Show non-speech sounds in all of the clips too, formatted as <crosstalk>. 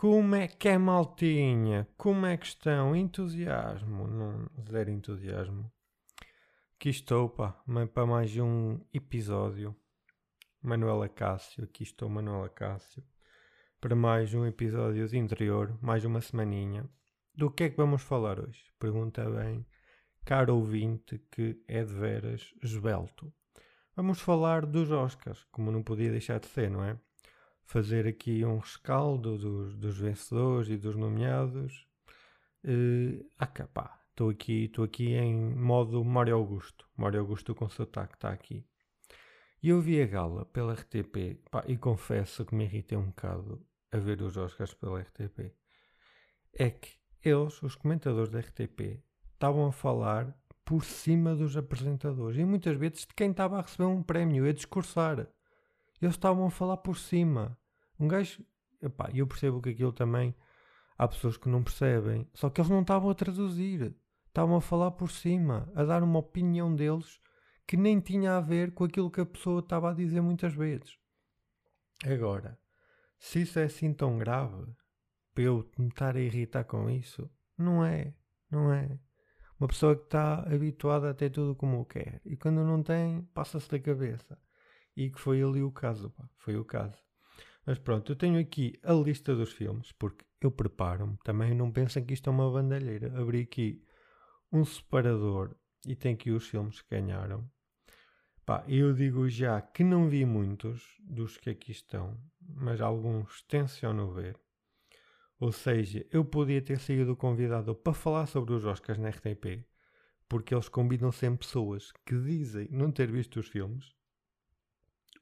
Como é que é, maltinha? Como é que estão? Entusiasmo? Não, zero entusiasmo. Aqui estou, pá, para mais um episódio. Manuela Cássio, aqui estou, Manuela Cássio, para mais um episódio de interior, mais uma semaninha. Do que é que vamos falar hoje? Pergunta bem, caro ouvinte, que é de veras esbelto. Vamos falar dos Oscars, como não podia deixar de ser, não é? Fazer aqui um rescaldo dos, dos vencedores e dos nomeados. Uh, ah, estou aqui, aqui em modo Mário Augusto. Mário Augusto com sotaque está aqui. E eu vi a gala pela RTP pá, e confesso que me irritei um bocado a ver os Oscars pela RTP. É que eles, os comentadores da RTP, estavam a falar por cima dos apresentadores e muitas vezes de quem estava a receber um prémio a discursar. Eles estavam a falar por cima. Um gajo. Epá, eu percebo que aquilo também. Há pessoas que não percebem. Só que eles não estavam a traduzir. Estavam a falar por cima. A dar uma opinião deles que nem tinha a ver com aquilo que a pessoa estava a dizer muitas vezes. Agora, se isso é assim tão grave, para eu me estar a irritar com isso, não é. Não é. Uma pessoa que está habituada a ter tudo como quer e quando não tem, passa-se da cabeça. E que foi ali o caso, pá. Foi o caso. Mas pronto, eu tenho aqui a lista dos filmes, porque eu preparo-me. Também não pensem que isto é uma bandalheira. Abri aqui um separador e tem aqui os filmes que ganharam. Pá, eu digo já que não vi muitos dos que aqui estão, mas alguns tenciono ver. Ou seja, eu podia ter sido convidado para falar sobre os Oscars na RTP, porque eles combinam sempre pessoas que dizem não ter visto os filmes,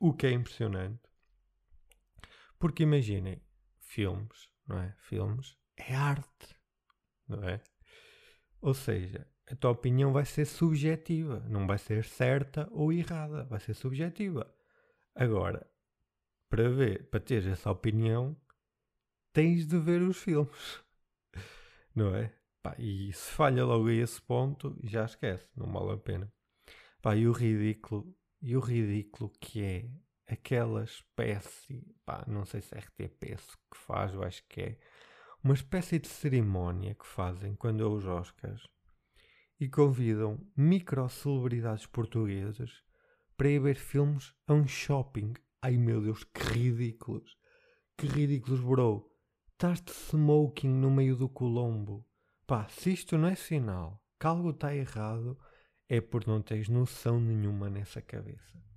o que é impressionante. Porque imaginem, filmes, não é? Filmes é arte, não é? Ou seja, a tua opinião vai ser subjetiva, não vai ser certa ou errada, vai ser subjetiva. Agora, para ver, para ter essa opinião, tens de ver os filmes, <laughs> não é? Pá, e se falha logo a esse ponto, já esquece, não vale a pena. Pá, e o ridículo, e o ridículo que é aquela espécie, pá, não sei se é RTP que faz, eu acho que é, uma espécie de cerimónia que fazem quando é os Oscars e convidam micro-celebridades portuguesas para ir ver filmes a um shopping. Ai meu Deus, que ridículos! Que ridículos, bro! Estás de smoking no meio do Colombo. Pá, se isto não é sinal que algo está errado, é porque não tens noção nenhuma nessa cabeça.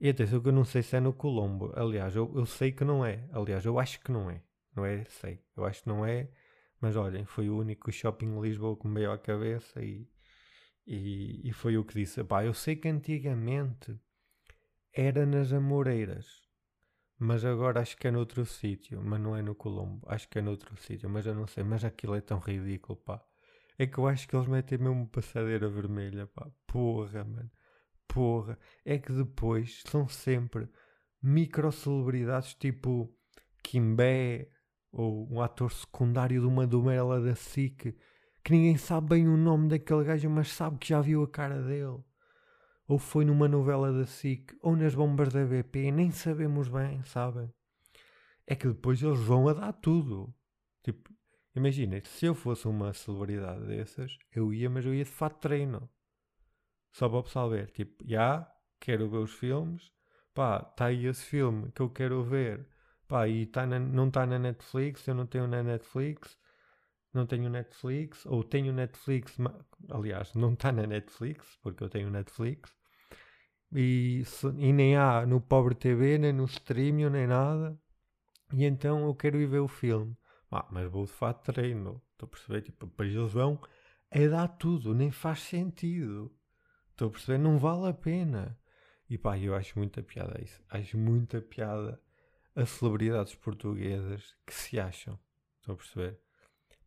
E atenção que eu não sei se é no Colombo. Aliás, eu, eu sei que não é. Aliás, eu acho que não é. Não é? Sei. Eu acho que não é. Mas olhem, foi o único shopping em Lisboa que me veio à cabeça e, e, e foi o que disse. Pá, eu sei que antigamente era nas Amoreiras. Mas agora acho que é noutro sítio. Mas não é no Colombo. Acho que é noutro sítio. Mas eu não sei. Mas aquilo é tão ridículo, pá. É que eu acho que eles metem mesmo passadeira vermelha, pá. Porra, mano porra, é que depois são sempre microcelebridades tipo Kimbé ou um ator secundário de uma domela da SIC que ninguém sabe bem o nome daquele gajo, mas sabe que já viu a cara dele. Ou foi numa novela da SIC, ou nas bombas da BP, nem sabemos bem, sabem? É que depois eles vão a dar tudo. Tipo, imagina, se eu fosse uma celebridade dessas, eu ia, mas eu ia de fato treino. Só para o pessoal ver, tipo, já, quero ver os filmes, pá, está aí esse filme que eu quero ver, pá, e tá na, não está na Netflix, eu não tenho na Netflix, não tenho Netflix, ou tenho Netflix, aliás, não está na Netflix, porque eu tenho Netflix, e, e nem há no Pobre TV, nem no Streaming, nem nada, e então eu quero ir ver o filme. Ah, mas vou de fato treino, estou a perceber, tipo, depois eles vão é dar tudo, nem faz sentido. Estou a perceber? Não vale a pena. E pá, eu acho muita piada isso. Acho muita piada a celebridades portuguesas que se acham. Estão a perceber?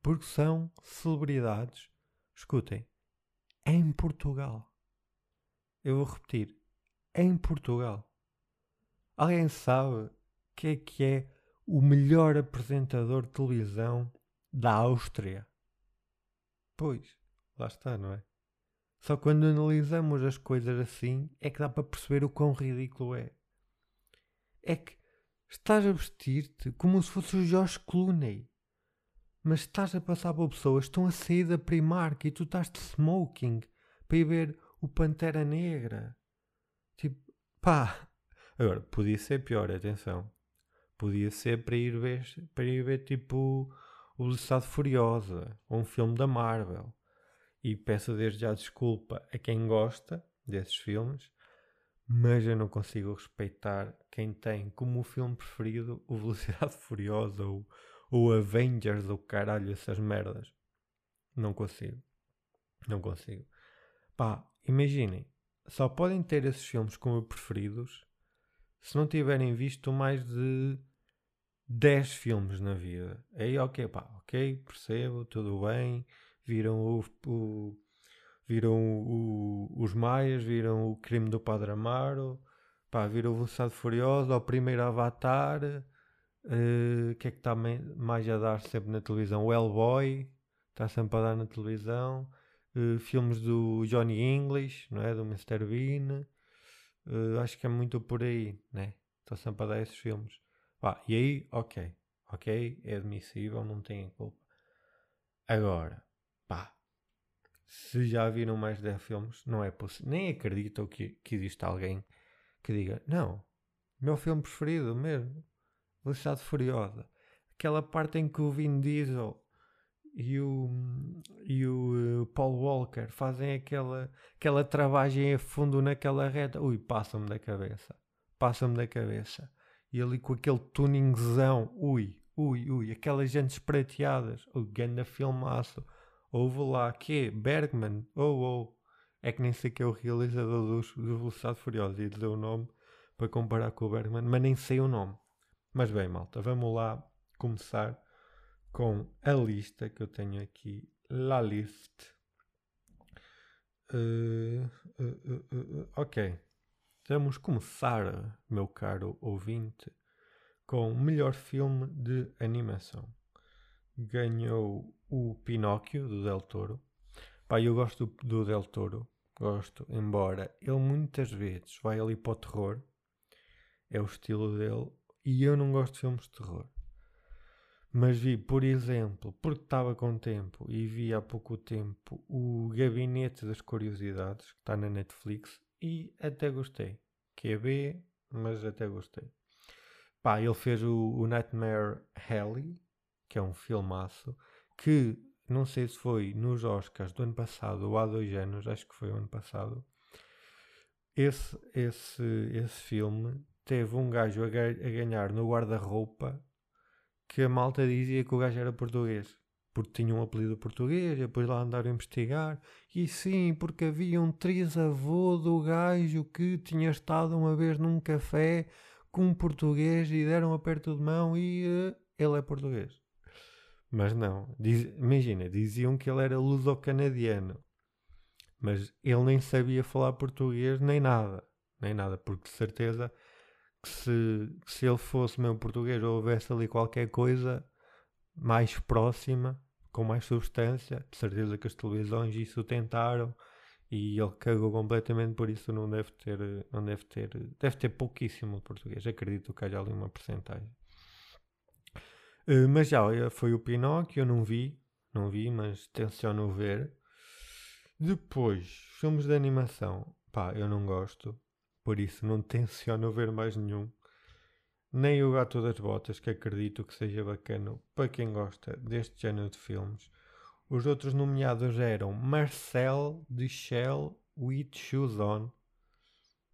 Porque são celebridades, escutem, em Portugal. Eu vou repetir, em Portugal. Alguém sabe que é que é o melhor apresentador de televisão da Áustria? Pois, lá está, não é? Só quando analisamos as coisas assim é que dá para perceber o quão ridículo é. É que estás a vestir-te como se fosse o Josh Clooney. Mas estás a passar por pessoas que estão a sair da Primark e tu estás de smoking para ir ver o Pantera Negra. Tipo, pá. Agora, podia ser pior, atenção. Podia ser para ir ver, para ir ver tipo o Velocidade Furiosa ou um filme da Marvel. E peço desde já desculpa a quem gosta desses filmes, mas eu não consigo respeitar quem tem como filme preferido o <laughs> Velocidade Furiosa ou o Avengers ou caralho, essas merdas. Não consigo. Não consigo. Pá, imaginem, só podem ter esses filmes como preferidos se não tiverem visto mais de 10 filmes na vida. Aí, ok, pá, ok, percebo, tudo bem. Viram o, o viram o, os Maias, viram o crime do Padre Amaro, pá, viram o Velocidade Furiosa, o primeiro Avatar, o uh, que é que está mais a dar sempre na televisão? O Hellboy, está sempre a dar na televisão, uh, filmes do Johnny English, não é? Do Mr. Bean, uh, acho que é muito por aí, né? Está sempre a dar esses filmes. Pá, e aí, ok, ok, é admissível, não tem culpa. Agora, pá, se já viram mais de 10 filmes, não é possível. Nem acreditam que, que existe alguém que diga: Não, meu filme preferido mesmo, Velocidade Furiosa. Aquela parte em que o Vin Diesel e o, e o uh, Paul Walker fazem aquela, aquela travagem a fundo naquela reta. Ui, passa-me da cabeça. Passa-me da cabeça e ali com aquele tuningzão, ui, ui, ui, aquelas gentes prateadas, o ganda filmaço, houve lá, que Bergman, oh, oh, é que nem sei que é o realizador dos, do Velocidade Furiosa e dizer o nome para comparar com o Bergman, mas nem sei o nome. Mas bem, malta, vamos lá começar com a lista que eu tenho aqui, la list. Uh, uh, uh, ok. Vamos começar, meu caro ouvinte, com o melhor filme de animação. Ganhou o Pinóquio, do Del Toro. Pá, eu gosto do, do Del Toro, gosto, embora ele muitas vezes vai ali para o terror, é o estilo dele, e eu não gosto de filmes de terror. Mas vi, por exemplo, porque estava com tempo e vi há pouco tempo o Gabinete das Curiosidades, que está na Netflix, e até gostei. Que é B, mas até gostei. Pá, ele fez o, o Nightmare Alley, que é um filmaço, que não sei se foi nos Oscars do ano passado ou há dois anos, acho que foi o ano passado. Esse, esse, esse filme teve um gajo a, a ganhar no guarda-roupa que a malta dizia que o gajo era português porque tinha um apelido português, e depois lá andaram a investigar, e sim, porque havia um trisavô do gajo que tinha estado uma vez num café com um português e deram aperto de mão e uh, ele é português. Mas não, diz, imagina, diziam que ele era luso-canadiano, mas ele nem sabia falar português nem nada, nem nada, porque de certeza que se, se ele fosse mesmo português ou houvesse ali qualquer coisa mais próxima, com mais substância. De certeza que as televisões isso tentaram e ele cagou completamente, por isso não deve ter, não deve ter, deve ter pouquíssimo de português. Acredito que haja ali uma porcentagem. Uh, mas já, foi o Pinóquio, eu não vi, não vi, mas tenciono ver. Depois, filmes de animação, pá, eu não gosto, por isso não tenciono ver mais nenhum nem o Gato das Botas, que acredito que seja bacana para quem gosta deste género de filmes. Os outros nomeados eram Marcel Shell with Shoes On.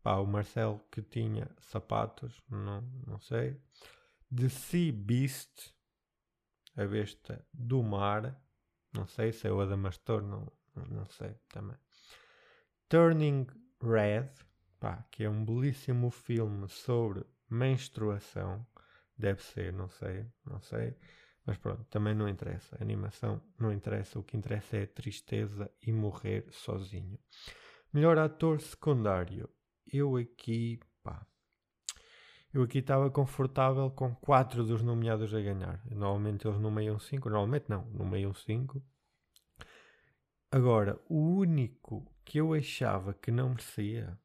Pá, o Marcel que tinha sapatos, não, não sei. The Sea Beast, a besta do mar. Não sei se é o Adamastor, não, não sei também. Turning Red, pá, que é um belíssimo filme sobre menstruação. Deve ser, não sei, não sei. Mas pronto, também não interessa. A animação não interessa. O que interessa é a tristeza e morrer sozinho. Melhor ator secundário. Eu aqui. Eu aqui estava confortável com quatro dos nomeados a ganhar. Normalmente eles nomeiam cinco. Normalmente não, nomeiam cinco. Agora, o único que eu achava que não merecia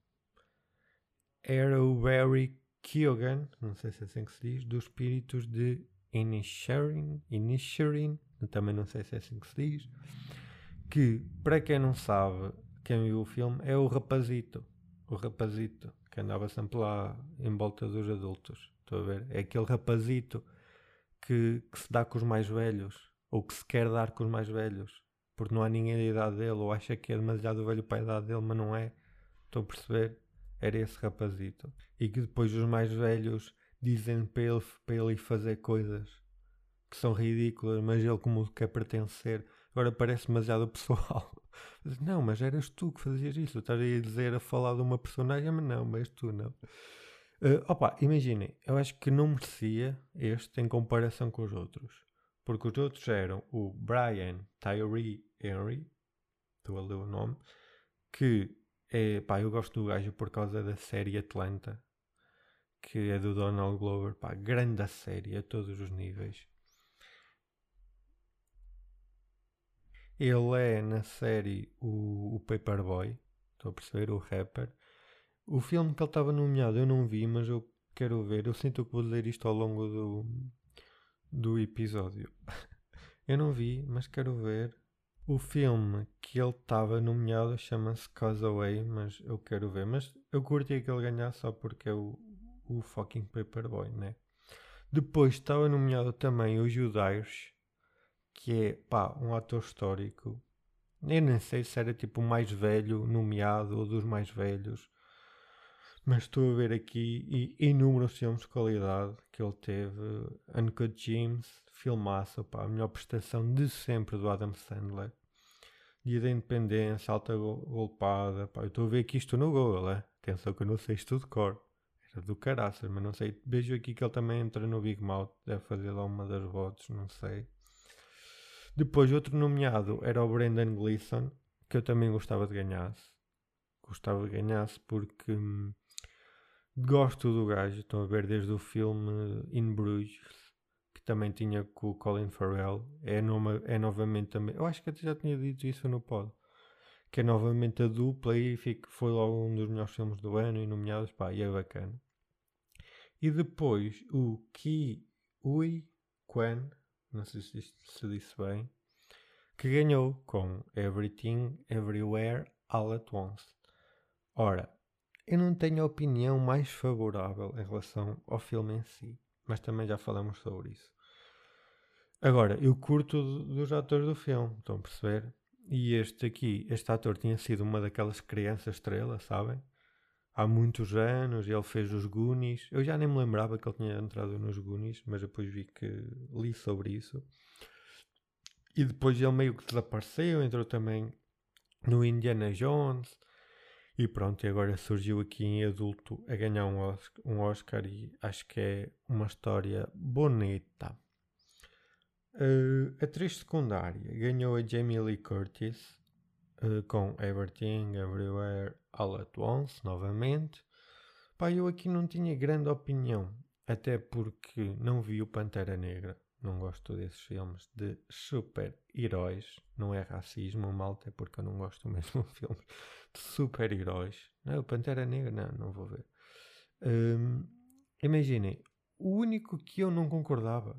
era o Barry Kyogan, não sei se é assim que se diz, dos espíritos de Inisherin, Inisherin, também não sei se é assim que se diz, que, para quem não sabe, quem viu o filme, é o rapazito, o rapazito, que andava sempre lá em volta dos adultos, estou a ver? É aquele rapazito que, que se dá com os mais velhos, ou que se quer dar com os mais velhos, porque não há ninguém da idade dele, ou acha que é demasiado velho para a idade dele, mas não é, estou a perceber? Era esse rapazito. E que depois os mais velhos dizem para ele, para ele fazer coisas que são ridículas, mas ele como quer pertencer, agora parece demasiado pessoal. <laughs> Não, mas eras tu que fazias isso. Estás a dizer a falar de uma personagem, mas não, mas tu não. Uh, opa, imaginem, eu acho que não merecia este em comparação com os outros. Porque os outros eram o Brian Tyree Henry, estou a ler o nome, que é, pá, eu gosto do gajo por causa da série Atlanta, que é do Donald Glover, pá, grande série a todos os níveis. Ele é na série o, o Paperboy, estou a perceber, o rapper. O filme que ele estava nomeado eu não vi, mas eu quero ver. Eu sinto que vou dizer isto ao longo do, do episódio. <laughs> eu não vi, mas quero ver. O filme que ele estava nomeado chama-se Causeway, mas eu quero ver. Mas eu curti que ele ganhasse só porque é o, o fucking Paperboy, né? Depois estava nomeado também o Judas que é pá, um ator histórico. Eu nem sei se era tipo o mais velho nomeado ou dos mais velhos, mas estou a ver aqui inúmeros filmes de qualidade que ele teve. Uncut James, filmaço, pá, a melhor prestação de sempre do Adam Sandler. Dia da Independência, Alta Golpada, pá, eu estou a ver aqui isto no Google, é? Atenção que eu não sei isto de cor. Era do caraças, mas não sei. Vejo aqui que ele também entra no Big Mouth, deve fazer lá uma das votos, não sei. Depois, outro nomeado era o Brendan Gleeson, que eu também gostava de ganhasse. Gostava de ganhasse porque hum, gosto do gajo. Estão a ver desde o filme In Bruges, que também tinha com o Colin Farrell. É, numa, é novamente também. Eu acho que até já tinha dito isso no pod. Que é novamente a dupla e fico, foi logo um dos melhores filmes do ano e nomeados. Pá, e é bacana. E depois o Ki Ui Quan não sei se, se disse bem, que ganhou com Everything Everywhere All at Once. Ora, eu não tenho opinião mais favorável em relação ao filme em si, mas também já falamos sobre isso. Agora, eu curto dos atores do filme, estão a perceber? E este aqui, este ator tinha sido uma daquelas crianças estrelas, sabem? Há muitos anos, ele fez os Goonies. Eu já nem me lembrava que ele tinha entrado nos Goonies, mas depois vi que li sobre isso. E depois ele meio que desapareceu, entrou também no Indiana Jones. E pronto, e agora surgiu aqui em adulto a ganhar um Oscar, um Oscar e acho que é uma história bonita. Uh, atriz secundária ganhou a Jamie Lee Curtis uh, com Everything, Everywhere, All at Once, novamente. Pá, eu aqui não tinha grande opinião, até porque não vi o Pantera Negra. Não gosto desses filmes de super-heróis. Não é racismo, malta, é porque eu não gosto <laughs> mesmo de filmes de super-heróis. Não, o Pantera Negra, não, não vou ver. Um, imaginem, o único que eu não concordava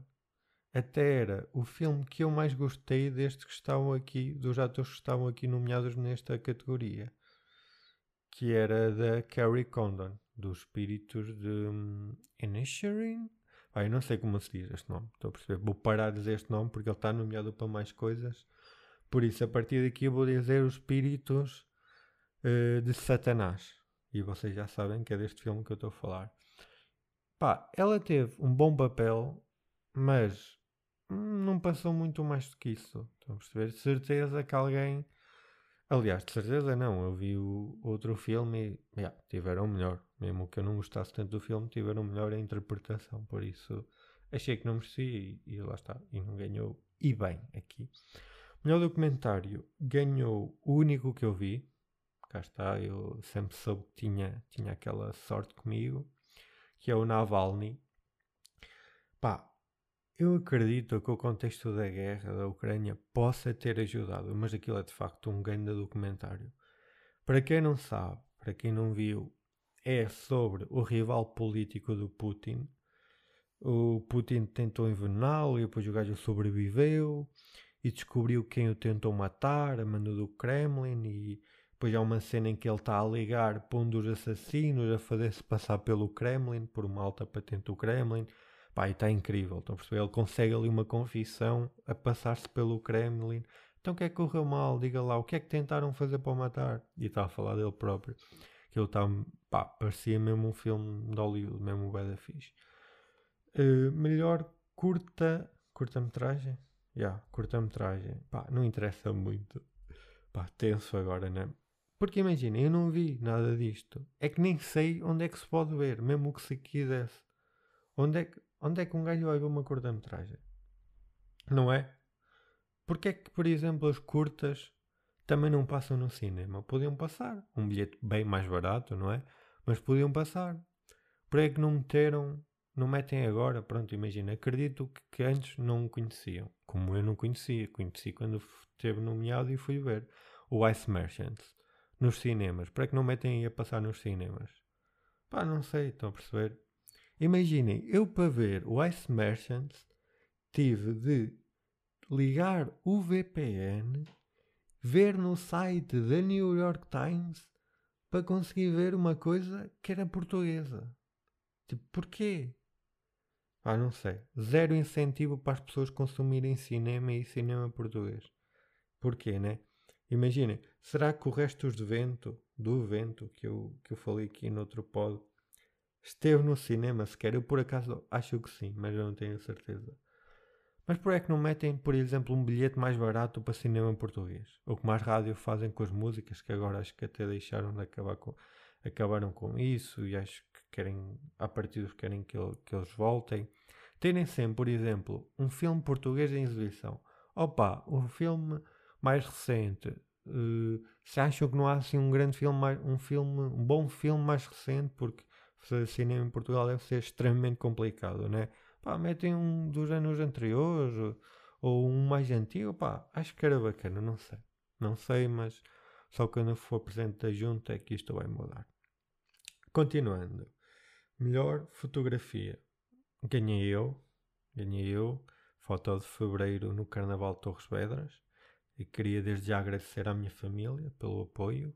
até era o filme que eu mais gostei destes que estavam aqui, dos atores que estavam aqui nomeados nesta categoria que era da Carrie Condon, dos espíritos de um, Inisherin. Ah, eu não sei como se diz este nome, estou a perceber. Vou parar de dizer este nome porque ele está nomeado para mais coisas. Por isso, a partir daqui, eu vou dizer os espíritos uh, de Satanás. E vocês já sabem que é deste filme que eu estou a falar. Pá, ela teve um bom papel, mas não passou muito mais do que isso. Estão a perceber? Certeza que alguém Aliás, de certeza não. Eu vi o outro filme e yeah, tiveram melhor. Mesmo que eu não gostasse tanto do filme, tiveram melhor a interpretação. Por isso achei que não merecia e, e lá está. E não ganhou. E bem, aqui. Melhor documentário ganhou o único que eu vi. Cá está, eu sempre soube que tinha, tinha aquela sorte comigo. Que é o Navalny. Pá, eu acredito que o contexto da guerra da Ucrânia possa ter ajudado, mas aquilo é de facto um grande documentário. Para quem não sabe, para quem não viu, é sobre o rival político do Putin. O Putin tentou envenená-lo e depois o gajo sobreviveu e descobriu quem o tentou matar, a mando do Kremlin e depois há uma cena em que ele está a ligar para um dos assassinos a fazer-se passar pelo Kremlin, por uma alta patente do Kremlin. Pá, está incrível, estão a perceber? Ele consegue ali uma confissão a passar-se pelo Kremlin. Então o que é que correu mal? Diga lá, o que é que tentaram fazer para o matar? E está a falar dele próprio. Que ele está, pá, parecia mesmo um filme de Hollywood, mesmo o Bada Fixe. Uh, melhor curta, curta-metragem? Já, yeah, curta-metragem. Pá, não interessa muito. Pá, tenso agora, né? Porque imagina, eu não vi nada disto. É que nem sei onde é que se pode ver, mesmo que se quisesse. Onde é que, onde é que um gajo vai ver uma curta-metragem? Não é? Porque é que, por exemplo, as curtas também não passam no cinema? Podiam passar. Um bilhete bem mais barato, não é? Mas podiam passar. Por é que não meteram, não metem agora? Pronto, imagina. Acredito que, que antes não conheciam. Como eu não conhecia. Conheci quando esteve nomeado e fui ver. O Ice Merchants nos cinemas? Para que não metem aí a passar nos cinemas? Pá, não sei, estão a perceber? Imaginem, eu para ver o Ice Merchants tive de ligar o VPN, ver no site da New York Times para conseguir ver uma coisa que era portuguesa. Tipo, porquê? Ah, não sei. Zero incentivo para as pessoas consumirem cinema e cinema português. Porquê, né? Imaginem, será que o resto do vento, do vento que eu, que eu falei aqui no outro pod, esteve no cinema sequer? Eu por acaso acho que sim, mas eu não tenho certeza. Mas por é que não metem, por exemplo, um bilhete mais barato para cinema em português? Ou como as rádios fazem com as músicas, que agora acho que até deixaram de acabar com, acabaram com isso e acho que querem, a partir querem que, que eles voltem. Terem sempre, por exemplo, um filme português em exibição. Opa, um filme mais recente, uh, se acham que não há assim um grande filme, mais, um filme, um bom filme mais recente, porque fazer cinema em Portugal deve ser extremamente complicado, né? Pá, metem um dos anos anteriores ou, ou um mais antigo, pá, acho que era bacana, não sei. Não sei, mas só quando for presente da junta é que isto vai mudar. Continuando. Melhor fotografia. Ganhei eu. Ganhei eu. Foto de fevereiro no Carnaval de Torres Vedras. E queria desde já agradecer à minha família pelo apoio,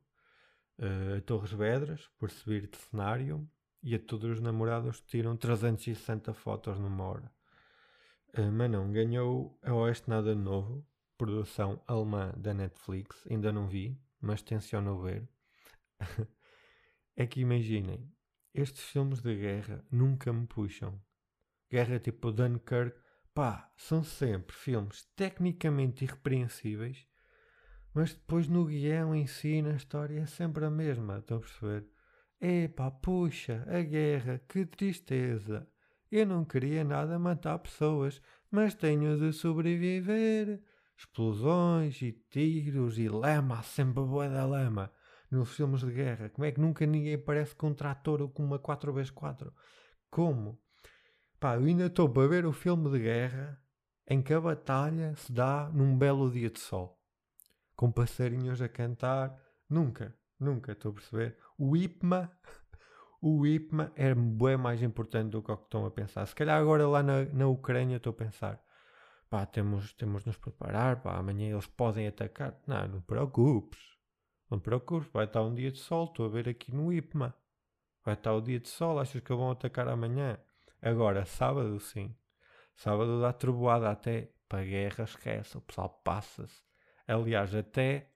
uh, a Torres Vedras por subir de cenário e a todos os namorados tiram 360 fotos numa hora. Uh, mas não, ganhou a Oeste Nada Novo, produção alemã da Netflix, ainda não vi, mas tenciono ver. <laughs> é que imaginem, estes filmes de guerra nunca me puxam. Guerra tipo Dunkirk Pá, são sempre filmes tecnicamente irrepreensíveis, mas depois no guião em si, na história, é sempre a mesma, estão a perceber? Epá, puxa, a guerra, que tristeza. Eu não queria nada matar pessoas, mas tenho de sobreviver. Explosões e tiros e lama, sempre boa da lama. Nos filmes de guerra, como é que nunca ninguém aparece com um trator ou com uma 4x4? Como? Pá, eu ainda estou para ver o filme de guerra em que a batalha se dá num belo dia de sol. Com passarinhos a cantar. Nunca, nunca, estou a perceber. O IPMA, <laughs> o IPMA é bem mais importante do que o que estão a pensar. Se calhar agora lá na, na Ucrânia estou a pensar. Pá, temos, temos de nos preparar, pá, amanhã eles podem atacar. Não, não preocupes. Não preocupes, vai estar um dia de sol, estou a ver aqui no IPMA. Vai estar o dia de sol, achas que vão atacar amanhã? Agora, sábado sim. Sábado dá trovoada até para guerra, esquece. O pessoal passa-se. Aliás, até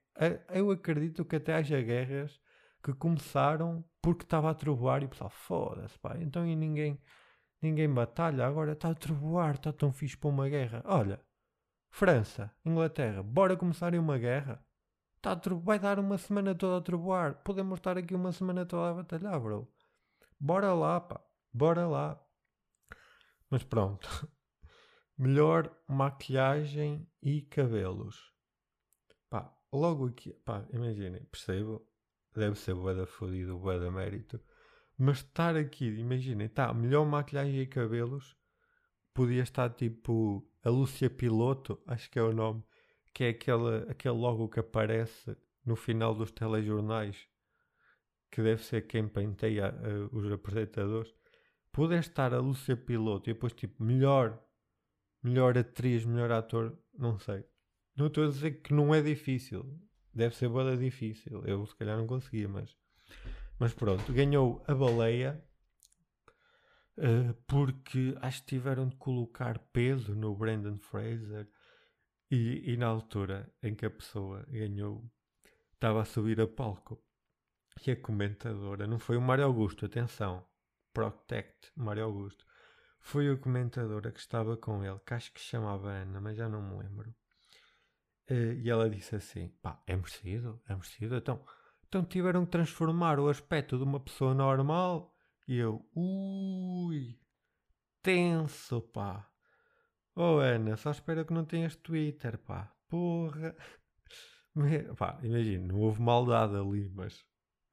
eu acredito que até haja guerras que começaram porque estava a trovoar e o pessoal, foda-se, pá. Então e ninguém, ninguém batalha. Agora está a trovoar, está tão fixe para uma guerra. Olha, França, Inglaterra, bora começarem uma guerra. Tá, vai dar uma semana toda a trovoar. Podemos estar aqui uma semana toda a batalhar, bro. Bora lá, pá. Bora lá. Mas pronto. <laughs> Melhor maquilhagem e cabelos. Logo aqui, pá, imaginem, percebo, deve ser boa da fodido, boa da mérito, mas estar aqui, imaginem, tá, melhor maquilhagem e cabelos, podia estar tipo a Lúcia Piloto, acho que é o nome, que é aquele, aquele logo que aparece no final dos telejornais, que deve ser quem penteia uh, os apresentadores, poder estar a Lúcia Piloto e depois tipo melhor, melhor atriz, melhor ator, não sei. Não estou a dizer que não é difícil. Deve ser boa difícil. Eu se calhar não conseguia, mas. Mas pronto, ganhou a baleia. Uh, porque acho que tiveram de colocar peso no Brandon Fraser e, e na altura em que a pessoa ganhou estava a subir a palco e a comentadora não foi o Mário Augusto, atenção, Protect Mário Augusto, foi a comentadora que estava com ele, que acho que chamava Ana, mas já não me lembro. Uh, e ela disse assim: pá, é merecido, é merecido. Então, então tiveram que transformar o aspecto de uma pessoa normal. E eu, ui, tenso, pá. Oh Ana, só espero que não tenhas Twitter, pá. Porra. <laughs> Me, pá, imagina, não houve maldade ali, mas.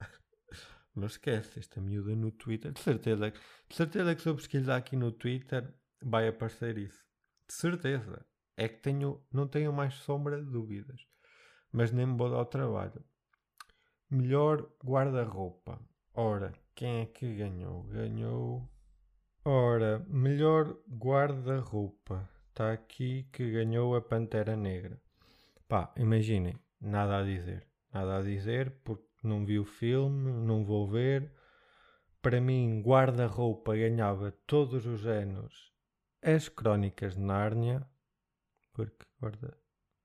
<laughs> mas esquece, esta miúda no Twitter. De certeza, de certeza que se eu pesquisar aqui no Twitter vai aparecer isso. De certeza é que tenho, não tenho mais sombra de dúvidas. Mas nem me vou dar o trabalho. Melhor guarda-roupa. Ora, quem é que ganhou? Ganhou. Ora, melhor guarda-roupa. Está aqui que ganhou a Pantera Negra. Pá, imaginem, nada a dizer. Nada a dizer porque não vi o filme, não vou ver. Para mim, guarda-roupa ganhava todos os anos as Crónicas de Nárnia porque guarda,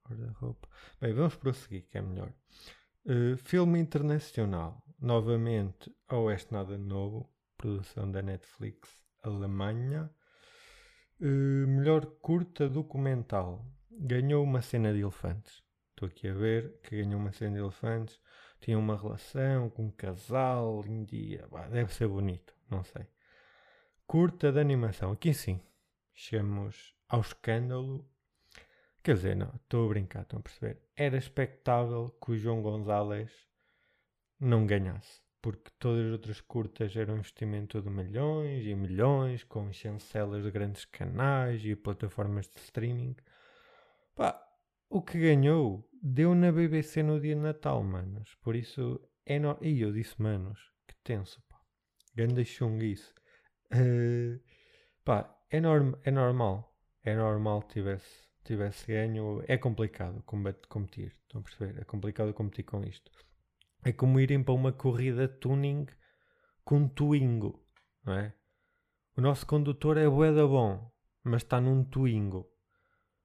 guarda-roupa. Bem, vamos prosseguir, que é melhor. Uh, filme internacional. Novamente, Oeste Nada Novo, produção da Netflix Alemanha. Uh, melhor curta documental. Ganhou uma cena de elefantes. Estou aqui a ver que ganhou uma cena de elefantes. Tinha uma relação com um casal, india. Bah, deve ser bonito, não sei. Curta de animação. Aqui sim. Chegamos ao escândalo Quer dizer, não, estou a brincar, estão a perceber? Era expectável que o João Gonzalez não ganhasse, porque todas as outras curtas eram investimento de milhões e milhões, com chancelas de grandes canais e plataformas de streaming. Pá, o que ganhou deu na BBC no dia de Natal, manos. Por isso é no... E eu disse, manos, que tenso, pá. Ganda chunguice. Uh, pá, é, norm... é normal. É normal que tivesse tivesse ganho, é complicado competir. Estão a perceber? É complicado competir com isto. É como irem para uma corrida tuning com Twingo, não é? O nosso condutor é boeda bom, mas está num Twingo.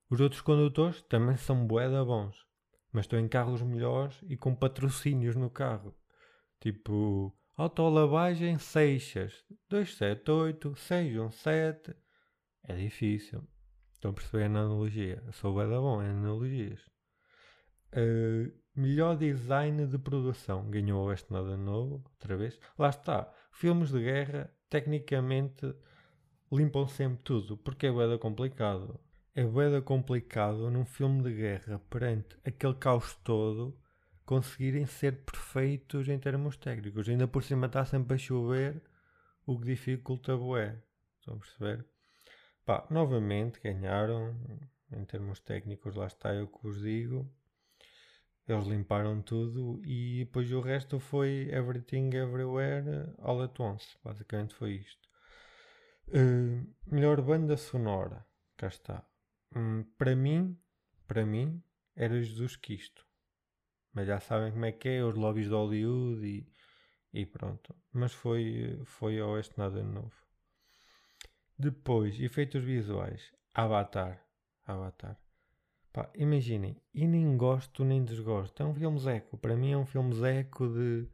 Os outros condutores também são boeda bons, mas estão em carros melhores e com patrocínios no carro. Tipo, autolavagem Seixas, 278, 617. É difícil. Estão a perceber a analogia? Sou bem bom em analogias. Uh, melhor design de produção. Ganhou este nada novo, outra vez. Lá está. Filmes de guerra, tecnicamente, limpam sempre tudo. Porque é bem complicado. É bem complicado num filme de guerra, perante aquele caos todo, conseguirem ser perfeitos em termos técnicos. Ainda por cima está sempre a chover, o que dificulta bué. Estão a perceber? Pá, novamente ganharam, em termos técnicos, lá está eu que vos digo. Eles limparam tudo e depois o resto foi Everything Everywhere All at Once. Basicamente foi isto. Uh, melhor banda sonora. Cá está. Um, para mim, para mim, era Jesus Cristo. Mas já sabem como é que é, os lobbies de Hollywood e, e pronto. Mas foi, foi Oeste nada novo. Depois, efeitos visuais. Avatar. Avatar. Pá, imaginem, e nem gosto nem desgosto. É um filme zeco. Para mim é um filme zeco de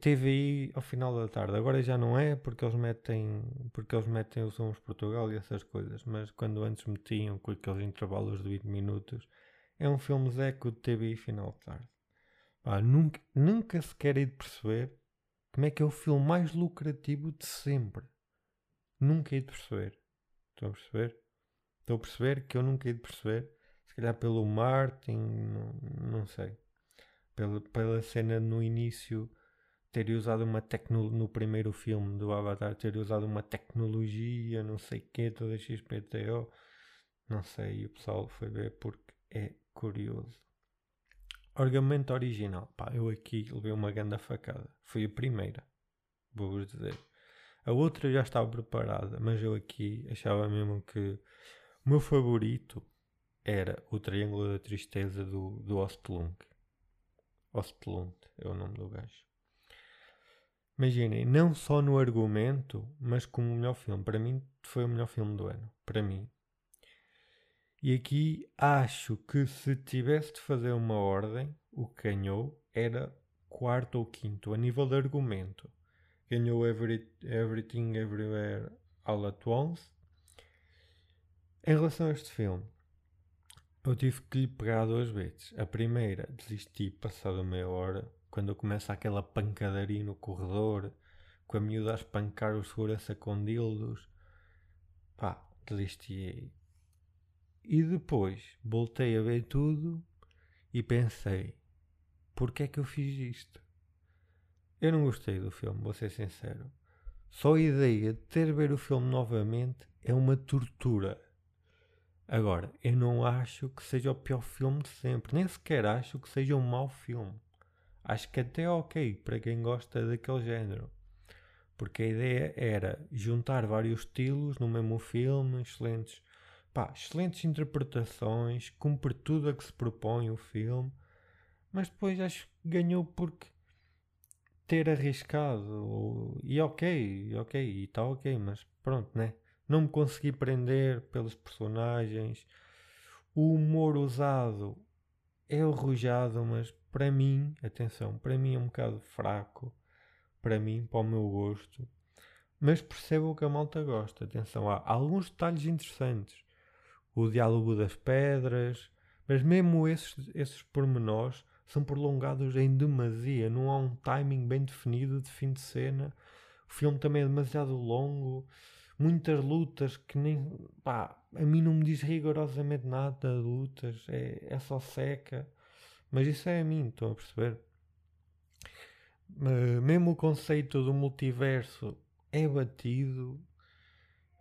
TVI ao final da tarde. Agora já não é porque eles metem porque eles metem o Somos Portugal e essas coisas. Mas quando antes metiam com aqueles intervalos de 20 minutos, é um filme zeco de TVI final de tarde. Pá, nunca, nunca se quer ir de perceber como é que é o filme mais lucrativo de sempre nunca hei de perceber. Estão a perceber? Estou a perceber que eu nunca hei de perceber. Se calhar pelo marketing, não, não sei. Pela, pela cena no início ter usado uma tecnologia no primeiro filme do Avatar, ter usado uma tecnologia, não sei que, toda XPTO. Não sei, e o pessoal foi ver porque é curioso. Argumento original. Pá, eu aqui levei uma grande facada. Foi a primeira. Vou-vos dizer. A outra já estava preparada, mas eu aqui achava mesmo que o meu favorito era o Triângulo da Tristeza do, do Ostlund. Ostlund é o nome do gajo. Imaginem, não só no argumento, mas como o melhor filme. Para mim, foi o melhor filme do ano. Para mim. E aqui acho que se tivesse de fazer uma ordem, o que ganhou era quarto ou quinto, a nível de argumento. Ganhou Every, Everything Everywhere All at Once. Em relação a este filme, eu tive que lhe pegar duas vezes. A primeira, desisti passada meia hora quando começa aquela pancadaria no corredor, com a miúda a espancar o segurança com dildos, pá, desisti E depois voltei a ver tudo e pensei, porquê é que eu fiz isto? Eu não gostei do filme, vou ser sincero. Só a ideia de ter ver o filme novamente é uma tortura. Agora, eu não acho que seja o pior filme de sempre, nem sequer acho que seja um mau filme acho que até é ok para quem gosta daquele género. Porque a ideia era juntar vários estilos no mesmo filme, excelentes, pá, excelentes interpretações, cumpre tudo a que se propõe o filme, mas depois acho que ganhou porque ter arriscado e ok, ok, e está ok, mas pronto, né? Não me consegui prender pelos personagens. O humor usado é arrojado, mas para mim, atenção, para mim é um bocado fraco, para mim, para o meu gosto, mas percebo que a malta gosta. Atenção, há alguns detalhes interessantes. O diálogo das pedras, mas mesmo esses, esses pormenores são prolongados em demasia, não há um timing bem definido de fim de cena. O filme também é demasiado longo, muitas lutas que nem. pá, a mim não me diz rigorosamente nada de lutas, é, é só seca. Mas isso é a mim, estão a perceber? Uh, mesmo o conceito do multiverso é batido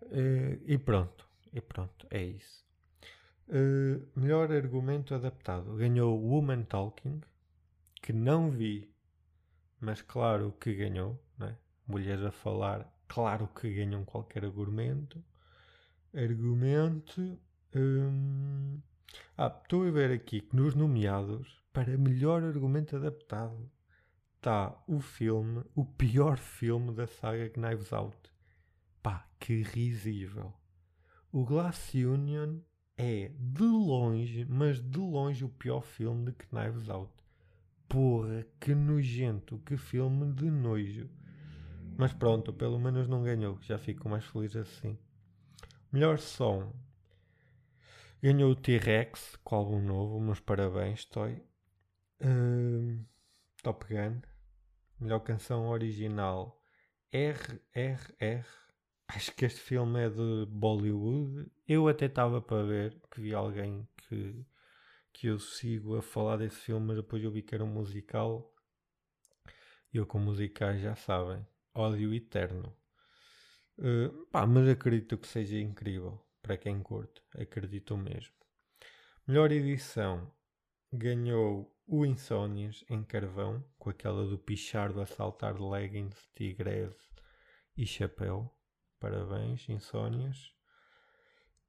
uh, e pronto, e pronto, é isso. Uh, melhor argumento adaptado ganhou Woman Talking, que não vi, mas claro que ganhou, né? mulheres a falar, claro que ganham qualquer argumento. Argumento. Hum, ah, estou a ver aqui que nos nomeados para melhor argumento adaptado está o filme, o pior filme da saga Knives Out. Pá, que risível. O Glass Union é de longe, mas de longe o pior filme de Knives Out. Porra, que nojento, que filme de nojo. Mas pronto, pelo menos não ganhou, já fico mais feliz assim. Melhor som. Ganhou o T-Rex com álbum novo, meus parabéns, Toy. Uh, Top Gun. Melhor canção original. RRR. Acho que este filme é de Bollywood. Eu até estava para ver que vi alguém que, que eu sigo a falar desse filme, mas depois eu vi que era um musical. E eu com musicais já sabem. Ódio eterno. Uh, pá, mas acredito que seja incrível para quem curte. Acredito mesmo. Melhor edição ganhou o Insónias em Carvão, com aquela do Pichardo a saltar leggings, tigrese e chapéu. Parabéns, Insónias.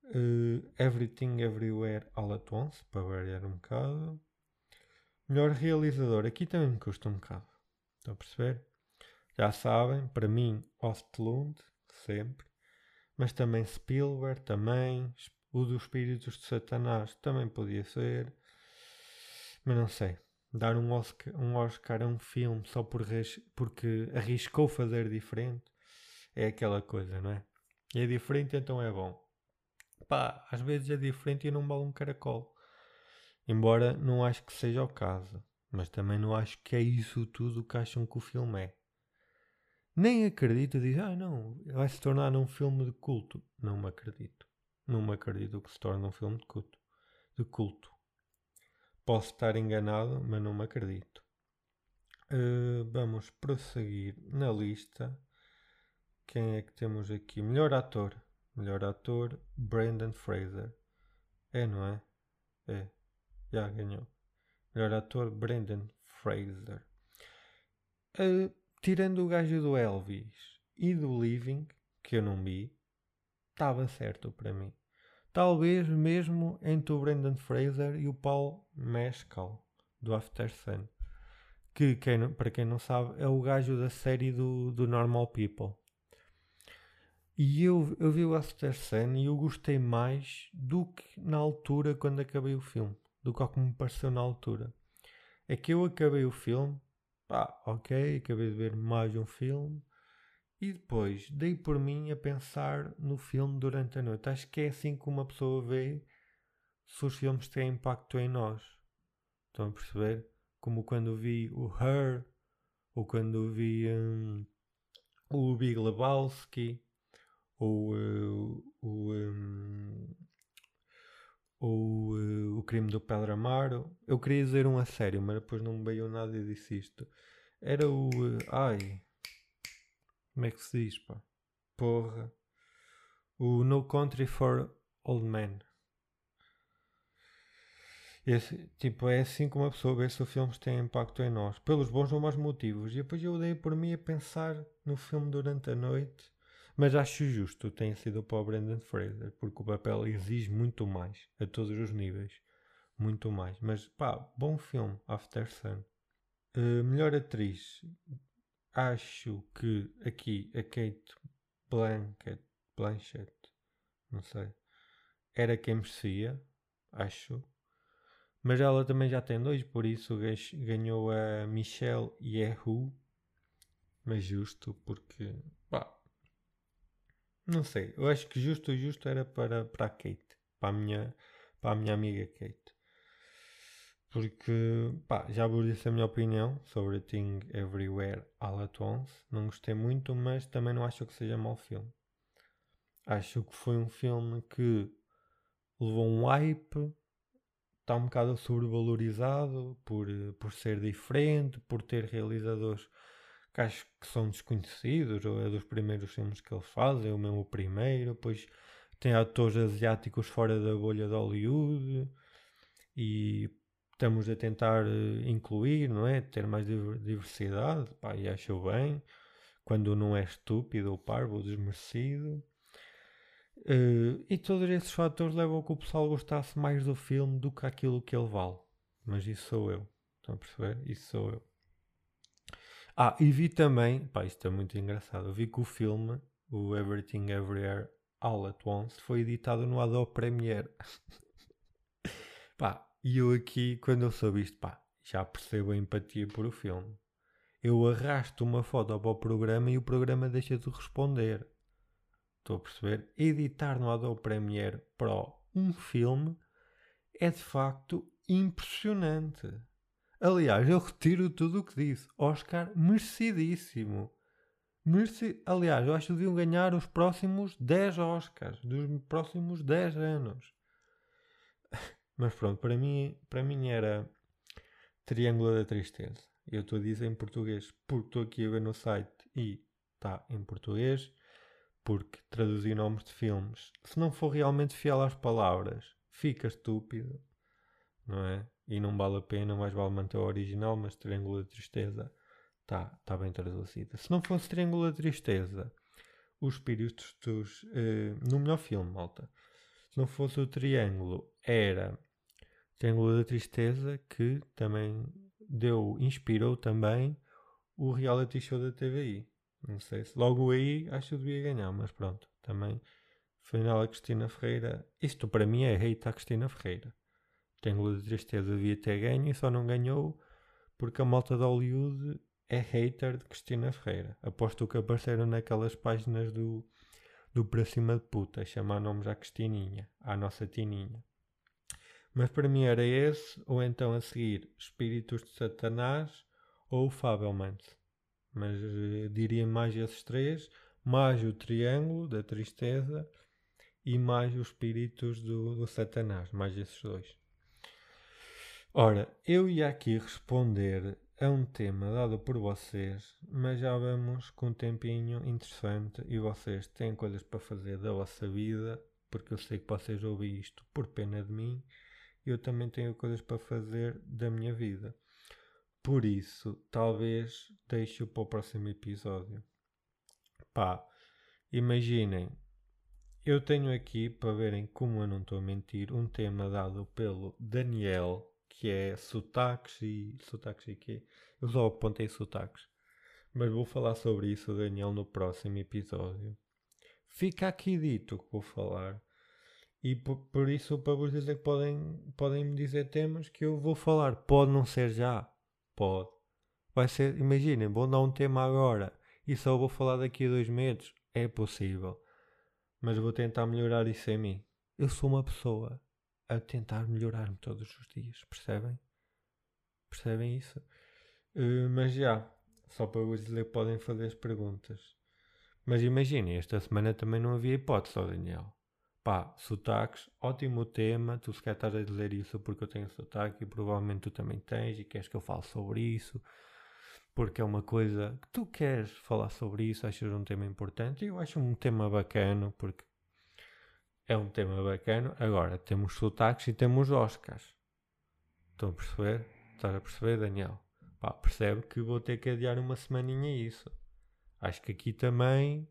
Uh, Everything Everywhere All at Once, para variar um bocado. Melhor realizador, aqui também me custa um bocado. Estão a perceber? Já sabem, para mim, Ostlund, sempre. Mas também Spielberg, também. O dos Espíritos de Satanás também podia ser. Mas não sei. Dar um Oscar, um Oscar a um filme só por, porque arriscou fazer diferente é aquela coisa, não é? É diferente, então é bom. Pá, às vezes é diferente e não vale um caracol. Embora não acho que seja o caso. Mas também não acho que é isso tudo que acham que o filme é. Nem acredito, diz, ah não, vai se tornar um filme de culto. Não me acredito. Não me acredito que se torne um filme de culto. De culto. Posso estar enganado, mas não me acredito. Uh, vamos prosseguir na lista. Quem é que temos aqui? Melhor ator. Melhor ator, Brandon Fraser. É, não é? É. Já ganhou. Melhor ator, Brendan Fraser. Uh, tirando o gajo do Elvis e do Living, que eu não vi, estava certo para mim. Talvez mesmo entre o Brendan Fraser e o Paul Mescal, do After Sun. Que, quem, para quem não sabe, é o gajo da série do, do Normal People. E eu, eu vi o After Sun e eu gostei mais do que na altura quando acabei o filme. Do que como me pareceu na altura. É que eu acabei o filme, pá, ok, acabei de ver mais um filme. E depois dei por mim a pensar no filme durante a noite. Acho que é assim que uma pessoa vê se os filmes têm impacto em nós. Estão a perceber? Como quando vi o Her, ou quando vi um, o Big Lebowski, ou uh, o, um, ou uh, o crime do Pedro Amaro. Eu queria dizer um a sério, mas depois não me veio nada e disse isto. Era o. Uh, ai. Como é que se diz, pá? Porra. O No Country for Old Men. Esse, tipo, é assim que uma pessoa vê se os filmes têm impacto em nós, pelos bons ou maus motivos. E depois eu dei por mim a pensar no filme durante a noite, mas acho justo tenha sido para o Brandon Fraser, porque o papel exige muito mais, a todos os níveis. Muito mais. Mas pá, bom filme, After Sun. Uh, melhor atriz, acho que aqui a Kate Blanket, Blanchett, não sei, era quem merecia, acho. Mas ela também já tem dois, por isso ganhou a Michelle Yehu. Mas justo, porque não sei, eu acho que justo justo era para, para a Kate, para a minha, para a minha amiga Kate. Porque, pá, já vos disse a minha opinião sobre Thing Everywhere All At Once. Não gostei muito, mas também não acho que seja mau filme. Acho que foi um filme que levou um hype, está um bocado sobrevalorizado por, por ser diferente, por ter realizadores que acho que são desconhecidos, ou é dos primeiros filmes que ele faz, é o mesmo primeiro, depois tem atores asiáticos fora da bolha de Hollywood e estamos a tentar eh, incluir, não é? Ter mais diversidade, pá, e acho bem, quando não é estúpido ou parvo ou desmerecido. Uh, e todos esses fatores levam a que o pessoal gostasse mais do filme do que aquilo que ele vale. Mas isso sou eu. Estão a perceber? Isso sou eu. Ah, e vi também, pá, isto é muito engraçado. Vi que o filme, o Everything Everywhere All at Once, foi editado no Adobe Premiere. <laughs> pá, e eu aqui, quando eu soube isto, pá, já percebo a empatia por o filme. Eu arrasto uma foto para o programa e o programa deixa de responder. Estou a perceber? Editar no Adobe Premiere Pro um filme é de facto impressionante. Aliás, eu retiro tudo o que disse. Oscar merecidíssimo. Aliás, eu acho que deviam ganhar os próximos 10 Oscars dos próximos 10 anos. <laughs> Mas pronto, para mim, para mim era Triângulo da Tristeza. Eu estou a dizer em português porque estou aqui a ver no site e está em português, porque traduzir nomes de filmes, se não for realmente fiel às palavras, fica estúpido, não é? E não vale a pena, mais vale manter o original, mas Triângulo da Tristeza está tá bem traduzida. Se não fosse Triângulo da Tristeza, os espíritos dos. Uh, no melhor filme, malta. Se não fosse o Triângulo, era Triângulo da Tristeza, que também deu, inspirou também o reality show da TVI. Não sei se logo aí acho que devia ganhar, mas pronto, também final a Cristina Ferreira. Isto para mim é hate a Cristina Ferreira. Triângulo da Tristeza devia ter ganho e só não ganhou porque a malta de Hollywood é hater de Cristina Ferreira. Aposto que apareceram naquelas páginas do, do Para Cima de Puta, chamar nomes à Cristininha, à nossa Tininha. Mas para mim era esse, ou então a seguir Espíritos de Satanás ou Fabelmans. Mas uh, diria mais esses três, mais o Triângulo da Tristeza e mais os Espíritos do, do Satanás, mais esses dois. Ora, eu ia aqui responder a um tema dado por vocês, mas já vamos com um tempinho interessante e vocês têm coisas para fazer da vossa vida, porque eu sei que vocês ouvem isto por pena de mim eu também tenho coisas para fazer da minha vida. Por isso, talvez deixe-o para o próximo episódio. Pá, imaginem, eu tenho aqui, para verem como eu não estou a mentir, um tema dado pelo Daniel, que é sotaques e. sotaques e quê? Eu só apontei sotaques. Mas vou falar sobre isso, Daniel, no próximo episódio. Fica aqui dito que vou falar. E por, por isso, para vos dizer que podem, podem me dizer temas que eu vou falar. Pode não ser já. Pode. Vai ser, imaginem, vou dar um tema agora e só vou falar daqui a dois meses. É possível. Mas vou tentar melhorar isso em mim. Eu sou uma pessoa a tentar melhorar-me todos os dias. Percebem? Percebem isso? Uh, mas já, só para vos dizer podem fazer as perguntas. Mas imaginem, esta semana também não havia hipótese, ó Daniel. Pá, sotaques, ótimo tema. Tu sequer estás a dizer isso porque eu tenho sotaque e provavelmente tu também tens e queres que eu fale sobre isso. Porque é uma coisa que tu queres falar sobre isso, achas um tema importante. E eu acho um tema bacana porque é um tema bacana. Agora, temos sotaques e temos Oscars. Estão a perceber? Estás a perceber, Daniel? Pá, percebe que vou ter que adiar uma semaninha isso. Acho que aqui também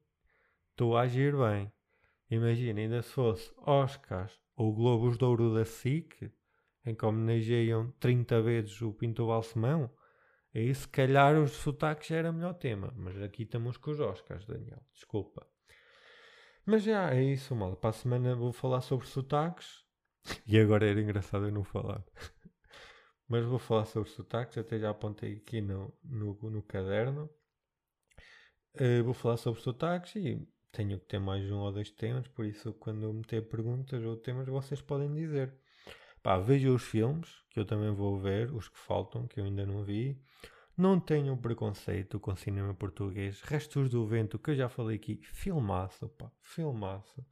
estou a agir bem. Imagina, ainda se fosse Oscars ou Globos de Ouro da SIC, em que homenageiam 30 vezes o Pinto Balsemão, aí se calhar os sotaques já era melhor tema. Mas aqui estamos com os Oscars, Daniel. Desculpa. Mas já é isso, mal. Para a semana vou falar sobre sotaques. <laughs> E agora era engraçado eu não falar. <laughs> Mas vou falar sobre sotaques, até já apontei aqui no, no, no caderno. Uh, vou falar sobre sotaques e tenho que ter mais um ou dois temas, por isso quando eu meter perguntas ou temas vocês podem dizer. Pá, vejam os filmes, que eu também vou ver, os que faltam, que eu ainda não vi. Não tenho preconceito com cinema português. Restos do Vento, que eu já falei aqui, filmaço, pá, filmaço.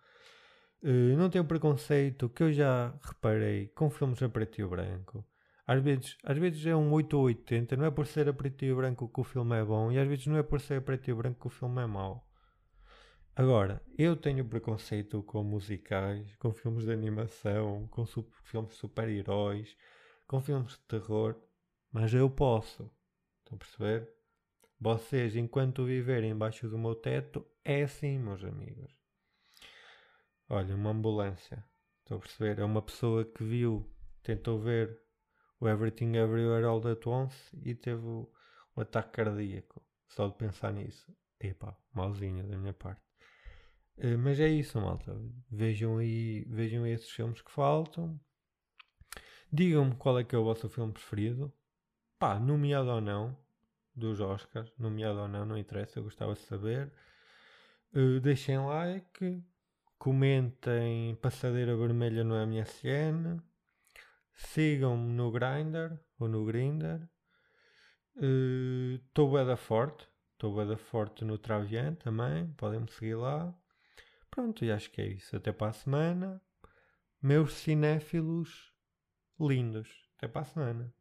Uh, não tenho preconceito, que eu já reparei, com filmes a preto e branco. Às vezes, às vezes é um 8 ou 80, não é por ser a preto e branco que o filme é bom, e às vezes não é por ser a preto e branco que o filme é mau. Agora, eu tenho preconceito com musicais, com filmes de animação, com filmes de super-heróis, com filmes de terror, mas eu posso. Estão a perceber? Vocês, enquanto viverem embaixo do meu teto, é assim, meus amigos. Olha, uma ambulância. Estão a perceber? É uma pessoa que viu, tentou ver o Everything Everywhere All At Once e teve um ataque cardíaco. Só de pensar nisso. Epá, malzinho da minha parte. Uh, mas é isso, malta. Vejam aí, vejam esses filmes que faltam. Digam-me qual é que é o vosso filme preferido. Pá, nomeado ou não, dos Oscars, nomeado ou não, não interessa, eu gostava de saber. Uh, deixem like, comentem Passadeira Vermelha no MSN, Sigam-me no Grindr ou no Grinder. Estou uh, forte. Estou da forte no Travian também. Podem-me seguir lá. Pronto, e acho que é isso. Até para a semana. Meus cinéfilos lindos. Até para a semana.